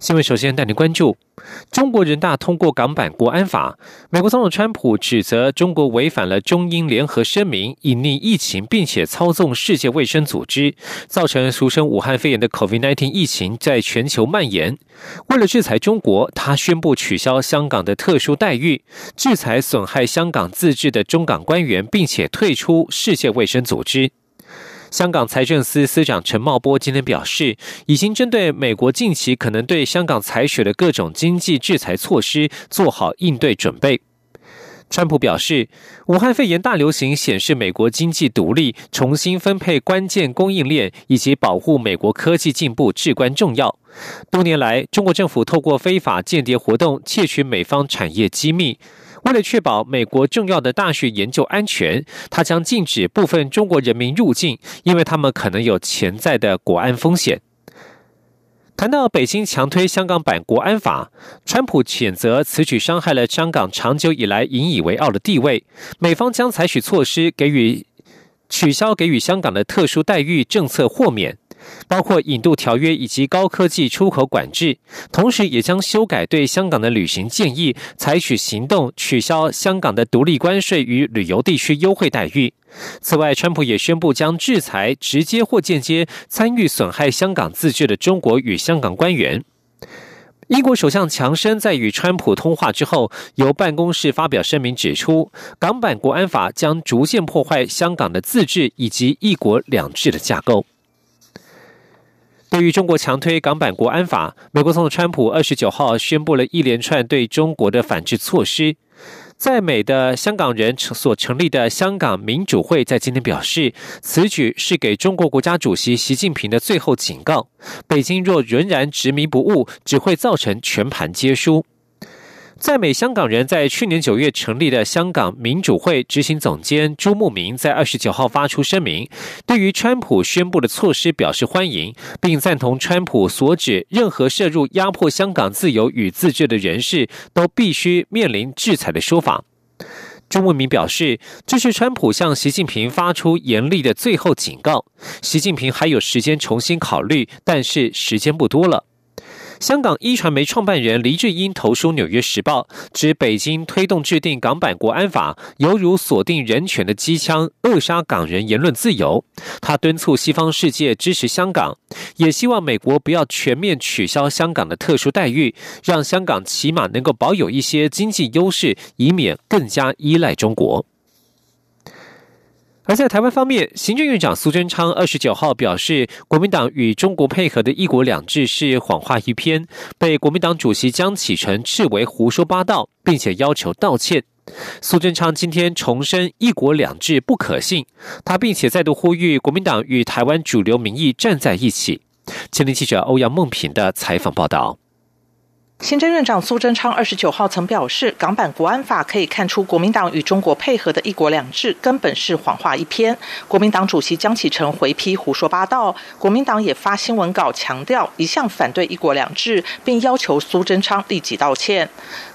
新闻首先带您关注：中国人大通过港版国安法。美国总统川普指责中国违反了中英联合声明，隐匿疫情，并且操纵世界卫生组织，造成俗称武汉肺炎的 COVID-19 疫情在全球蔓延。为了制裁中国，他宣布取消香港的特殊待遇，制裁损害香港自治的中港官员，并且退出世界卫生组织。香港财政司司长陈茂波今天表示，已经针对美国近期可能对香港采取的各种经济制裁措施做好应对准备。川普表示，武汉肺炎大流行显示美国经济独立、重新分配关键供应链以及保护美国科技进步至关重要。多年来，中国政府透过非法间谍活动窃取美方产业机密。为了确保美国重要的大学研究安全，他将禁止部分中国人民入境，因为他们可能有潜在的国安风险。谈到北京强推香港版国安法，川普谴责此举伤害了香港长久以来引以为傲的地位，美方将采取措施给予取消给予香港的特殊待遇政策豁免。包括引渡条约以及高科技出口管制，同时也将修改对香港的旅行建议，采取行动取消香港的独立关税与旅游地区优惠待遇。此外，川普也宣布将制裁直接或间接参与损害香港自治的中国与香港官员。英国首相强生在与川普通话之后，由办公室发表声明指出，港版国安法将逐渐破坏香港的自治以及一国两制的架构。对于中国强推港版国安法，美国总统川普二十九号宣布了一连串对中国的反制措施。在美的香港人所成立的香港民主会在今天表示，此举是给中国国家主席习近平的最后警告。北京若仍然执迷不悟，只会造成全盘皆输。在美香港人在去年九月成立的香港民主会执行总监朱慕明在二十九号发出声明，对于川普宣布的措施表示欢迎，并赞同川普所指任何涉入压迫香港自由与自治的人士都必须面临制裁的说法。朱慕明表示，这是川普向习近平发出严厉的最后警告，习近平还有时间重新考虑，但是时间不多了。香港一传媒创办人黎智英投书《纽约时报》，指北京推动制定港版国安法，犹如锁定人权的机枪，扼杀港人言论自由。他敦促西方世界支持香港，也希望美国不要全面取消香港的特殊待遇，让香港起码能够保有一些经济优势，以免更加依赖中国。而在台湾方面，行政院长苏贞昌二十九号表示，国民党与中国配合的一国两制是谎话一篇，被国民党主席江启臣斥为胡说八道，并且要求道歉。苏贞昌今天重申一国两制不可信，他并且再度呼吁国民党与台湾主流民意站在一起。前天记者欧阳梦平的采访报道。行政院长苏贞昌二十九号曾表示，港版国安法可以看出国民党与中国配合的一国两制根本是谎话一篇。国民党主席江启臣回批胡说八道，国民党也发新闻稿强调一向反对一国两制，并要求苏贞昌立即道歉。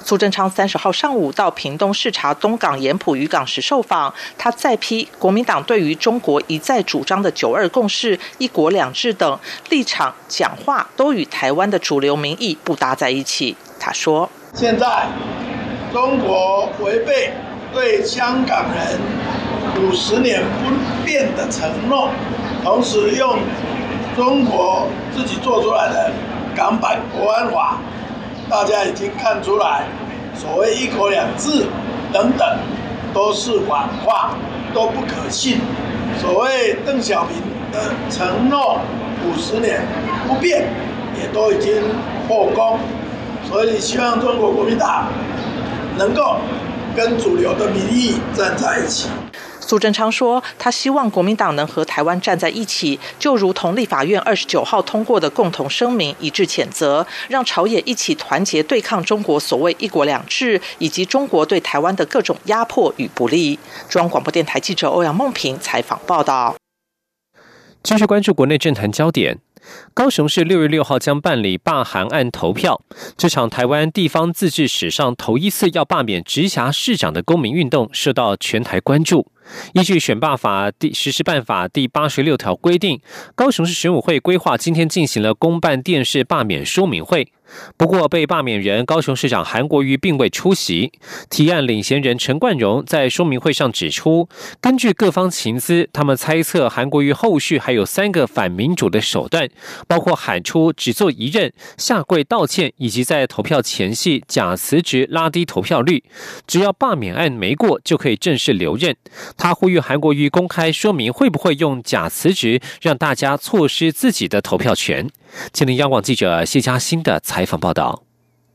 苏贞昌三十号上午到屏东视察东港盐埔渔港时受访，他再批国民党对于中国一再主张的九二共识、一国两制等立场讲话，都与台湾的主流民意不搭在一起。他说：“现在中国违背对香港人五十年不变的承诺，同时用中国自己做出来的港版国安法，大家已经看出来，所谓一国两制等等都是谎话，都不可信。所谓邓小平的承诺五十年不变，也都已经破功。”所以希望中国国民党能够跟主流的民意站在一起。苏贞昌说，他希望国民党能和台湾站在一起，就如同立法院二十九号通过的共同声明一致谴责，让朝野一起团结对抗中国所谓“一国两制”以及中国对台湾的各种压迫与不利。中央广播电台记者欧阳梦平采访报道。继续关注国内政坛焦点。高雄市六月六号将办理罢韩案投票，这场台湾地方自治史上头一次要罢免直辖市长的公民运动，受到全台关注。依据选罢法第实施办法第八十六条规定，高雄市选委会规划今天进行了公办电视罢免说明会。不过，被罢免人高雄市长韩国瑜并未出席。提案领衔人陈冠荣在说明会上指出，根据各方情资，他们猜测韩国瑜后续还有三个反民主的手段，包括喊出只做一任、下跪道歉，以及在投票前夕假辞职拉低投票率。只要罢免案没过，就可以正式留任。他呼吁韩国瑜公开说明，会不会用假辞职让大家错失自己的投票权。吉林央广记者谢嘉欣的采访报道。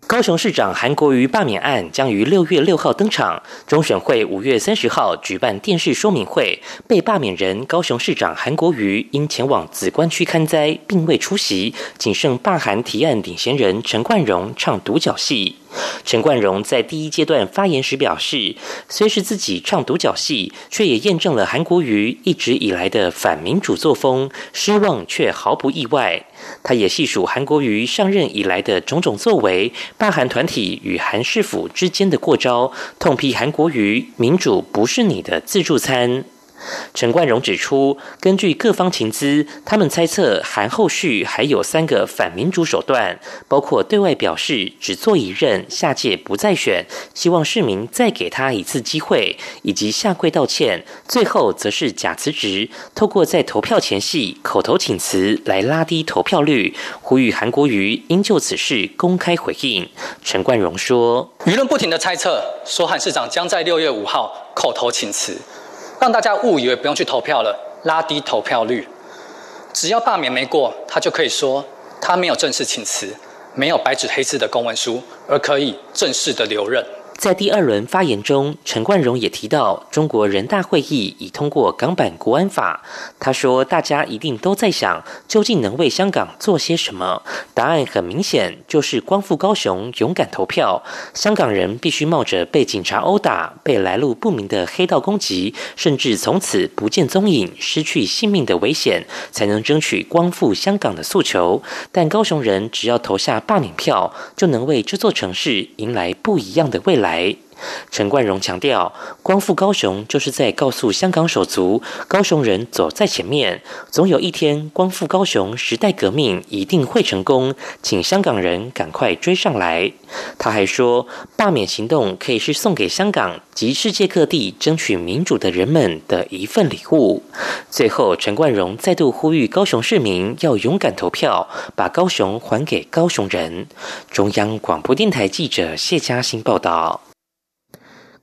高雄市长韩国瑜罢免案将于六月六号登场，中选会五月三十号举办电视说明会。被罢免人高雄市长韩国瑜因前往紫关区看灾，并未出席，仅剩罢韩提案领衔人陈冠荣唱独角戏。陈冠荣在第一阶段发言时表示，虽是自己唱独角戏，却也验证了韩国瑜一直以来的反民主作风，失望却毫不意外。他也细数韩国瑜上任以来的种种作为，罢韩团体与韩市府之间的过招，痛批韩国瑜民主不是你的自助餐。陈冠荣指出，根据各方情资，他们猜测韩后续还有三个反民主手段，包括对外表示只做一任，下届不再选，希望市民再给他一次机会，以及下跪道歉，最后则是假辞职，透过在投票前夕口头请辞来拉低投票率，呼吁韩国瑜应就此事公开回应。陈冠荣说：“舆论不停的猜测，说韩市长将在六月五号口头请辞。”让大家误以为不用去投票了，拉低投票率。只要罢免没过，他就可以说他没有正式请辞，没有白纸黑字的公文书，而可以正式的留任。在第二轮发言中，陈冠荣也提到，中国人大会议已通过港版国安法。他说：“大家一定都在想，究竟能为香港做些什么？答案很明显，就是光复高雄，勇敢投票。香港人必须冒着被警察殴打、被来路不明的黑道攻击，甚至从此不见踪影、失去性命的危险，才能争取光复香港的诉求。但高雄人只要投下罢免票，就能为这座城市迎来不一样的未来。”来，陈冠荣强调，光复高雄就是在告诉香港手足，高雄人走在前面，总有一天光复高雄时代革命一定会成功，请香港人赶快追上来。他还说，罢免行动可以是送给香港及世界各地争取民主的人们的一份礼物。最后，陈冠荣再度呼吁高雄市民要勇敢投票，把高雄还给高雄人。中央广播电台记者谢嘉欣报道。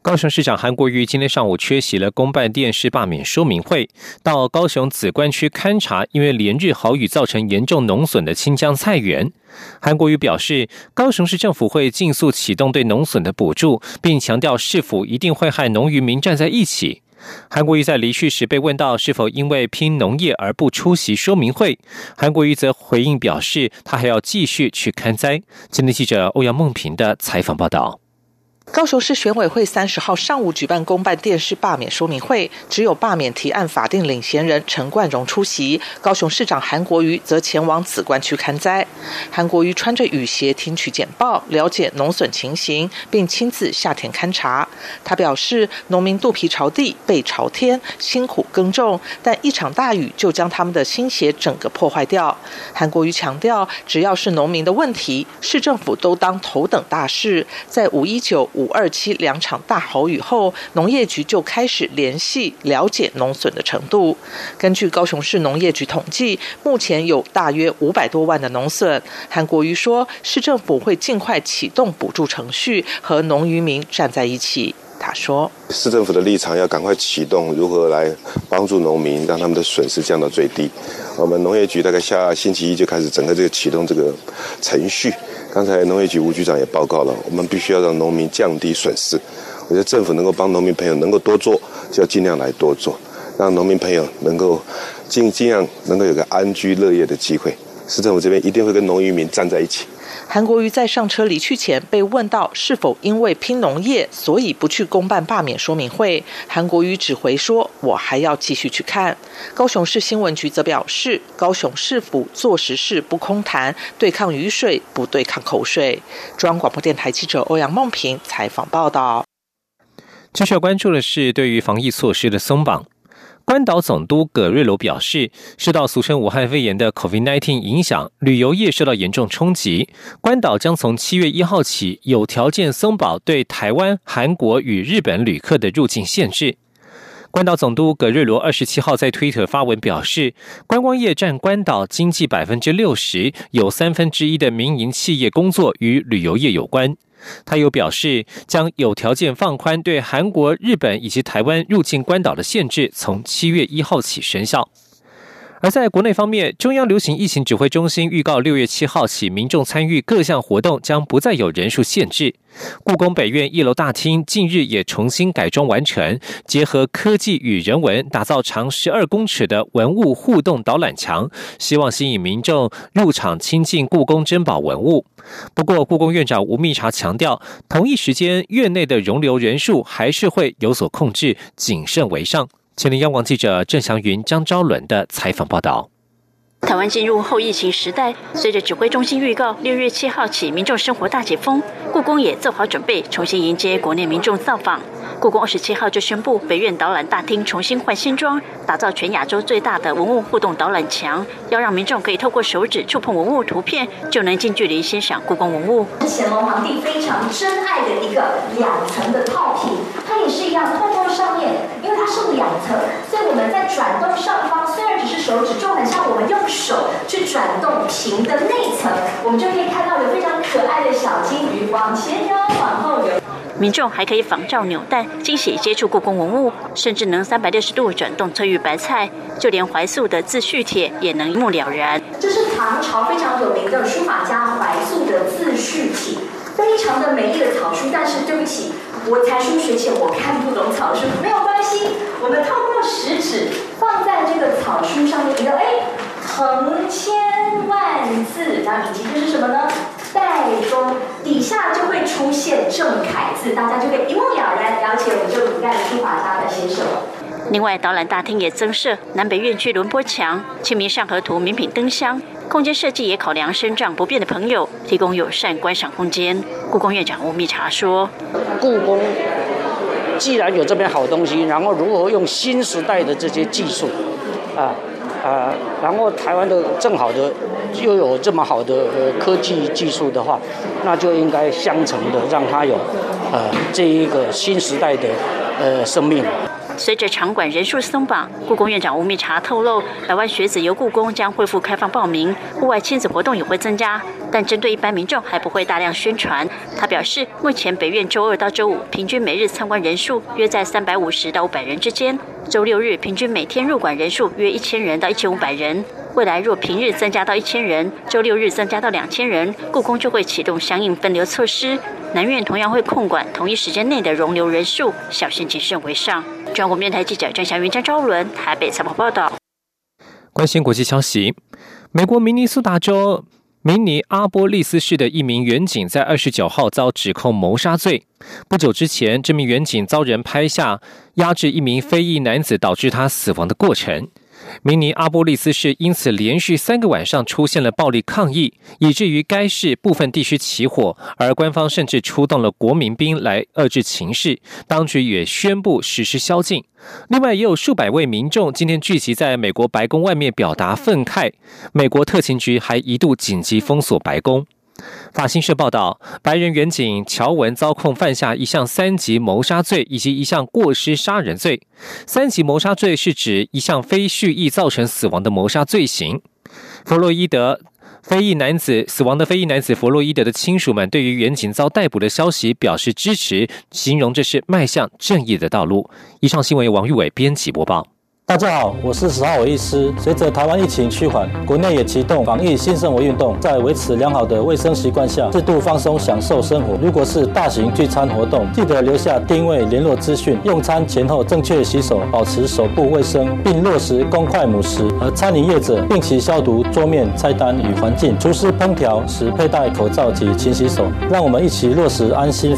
高雄市长韩国瑜今天上午缺席了公办电视罢免说明会，到高雄紫关区勘察，因为连日豪雨造成严重农损的清江菜园。韩国瑜表示，高雄市政府会尽速启动对农损的补助，并强调市府一定会和农渔民站在一起。韩国瑜在离去时被问到是否因为拼农业而不出席说明会，韩国瑜则回应表示，他还要继续去看灾。今天记者欧阳梦平的采访报道。高雄市选委会三十号上午举办公办电视罢免说明会，只有罢免提案法定领衔人陈冠荣出席，高雄市长韩国瑜则前往紫关区看灾。韩国瑜穿着雨鞋听取简报，了解农损情形，并亲自下田勘察。他表示，农民肚皮朝地，背朝天，辛苦耕种，但一场大雨就将他们的心血整个破坏掉。韩国瑜强调，只要是农民的问题，市政府都当头等大事。在五一九。五二七两场大豪雨后，农业局就开始联系了解农损的程度。根据高雄市农业局统计，目前有大约五百多万的农损。韩国瑜说，市政府会尽快启动补助程序，和农渔民站在一起。他说，市政府的立场要赶快启动，如何来帮助农民，让他们的损失降到最低。我们农业局大概下星期一就开始整个这个启动这个程序。刚才农业局吴局长也报告了，我们必须要让农民降低损失。我觉得政府能够帮农民朋友能够多做，就要尽量来多做，让农民朋友能够尽尽量能够有个安居乐业的机会。市政府这边一定会跟农渔民站在一起。韩国瑜在上车离去前被问到是否因为拼农业，所以不去公办罢免说明会，韩国瑜只回说：“我还要继续去看。”高雄市新闻局则表示：“高雄市府做实事不空谈，对抗雨水不对抗口水。”中央广播电台记者欧阳梦平采访报道。接需要关注的是对于防疫措施的松绑。关岛总督葛瑞楼表示，受到俗称武汉肺炎的 COVID-19 影响，旅游业受到严重冲击。关岛将从七月一号起有条件松绑对台湾、韩国与日本旅客的入境限制。关岛总督葛瑞罗二十七号在推特发文表示，观光业占关岛经济百分之六十，有三分之一的民营企业工作与旅游业有关。他又表示，将有条件放宽对韩国、日本以及台湾入境关岛的限制，从七月一号起生效。而在国内方面，中央流行疫情指挥中心预告，六月七号起，民众参与各项活动将不再有人数限制。故宫北院一楼大厅近日也重新改装完成，结合科技与人文，打造长十二公尺的文物互动导览墙，希望吸引民众入场亲近故宫珍宝文物。不过，故宫院长吴密察强调，同一时间院内的容留人数还是会有所控制，谨慎为上。前林央广记者郑祥云、张昭伦的采访报道。台湾进入后疫情时代，随着指挥中心预告，六月七号起民众生活大解封，故宫也做好准备，重新迎接国内民众造访。故宫二十七号就宣布，北院导览大厅重新换新装，打造全亚洲最大的文物互动导览墙，要让民众可以透过手指触碰文物图片，就能近距离欣赏故宫文物。乾隆皇帝非常珍爱的一个两层的套品，它也是一样，透过上面，因为它是两层，所以我们在转动上方，虽然只是手指，就很像我们用手去转动屏的内层，我们就可以看到有非常可爱的小金鱼往前游，往后游。民众还可以仿照扭蛋，惊喜接触故宫文物，甚至能三百六十度转动翠玉白菜，就连怀素的自叙帖也能一目了然。这是唐朝非常有名的书法家怀素的自叙帖，非常的美丽的草书。但是对不起，我才疏学浅，我看不懂草书，没有关系，我们透过食指放在这个草书上面，一个哎，横千万字，那以及这是什么呢？代中底下就会出现正楷字，大家就可以一目了然了解我们这古代的书法家在写什么。另外，导览大厅也增设南北院区轮播墙、清明上河图名品灯箱，空间设计也考量身障不便的朋友，提供友善观赏空间。故宫院长吴密察说：“故宫既然有这边好东西，然后如何用新时代的这些技术，啊？”啊，然后台湾的正好的又有这么好的呃科技技术的话，那就应该相乘的让它有呃这一个新时代的呃生命。随着场馆人数松绑，故宫院长吴密察透露，百万学子游故宫将恢复开放报名，户外亲子活动也会增加，但针对一般民众还不会大量宣传。他表示，目前北院周二到周五平均每日参观人数约在三百五十到五百人之间，周六日平均每天入馆人数约一千人到一千五百人。未来若平日增加到一千人，周六日增加到两千人，故宫就会启动相应分流措施。南院同样会控管同一时间内的容留人数，小心谨慎为上。中国电台记者张祥云、张昭伦台北采访报道。关心国际消息，美国明尼苏达州明尼阿波利斯市的一名远警在二十九号遭指控谋杀罪。不久之前，这名远警遭人拍下压制一名非裔男子导致他死亡的过程。明尼阿波利斯市因此连续三个晚上出现了暴力抗议，以至于该市部分地区起火，而官方甚至出动了国民兵来遏制情势。当局也宣布实施宵禁。另外，也有数百位民众今天聚集在美国白宫外面表达愤慨。美国特勤局还一度紧急封锁白宫。法新社报道，白人远警乔文遭控犯下一项三级谋杀罪以及一项过失杀人罪。三级谋杀罪是指一项非蓄意造成死亡的谋杀罪行。弗洛伊德非裔男子死亡的非裔男子弗洛伊德的亲属们对于远警遭逮捕的消息表示支持，形容这是迈向正义的道路。以上新闻由王玉伟编辑播报。大家好，我是十号医师。随着台湾疫情趋缓，国内也启动防疫新生活运动，在维持良好的卫生习惯下，适度放松享受生活。如果是大型聚餐活动，记得留下定位联络资讯，用餐前后正确洗手，保持手部卫生，并落实公筷母食。而餐饮业者定期消毒桌面、菜单与环境，厨师烹调时佩戴口罩及勤洗手。让我们一起落实安心。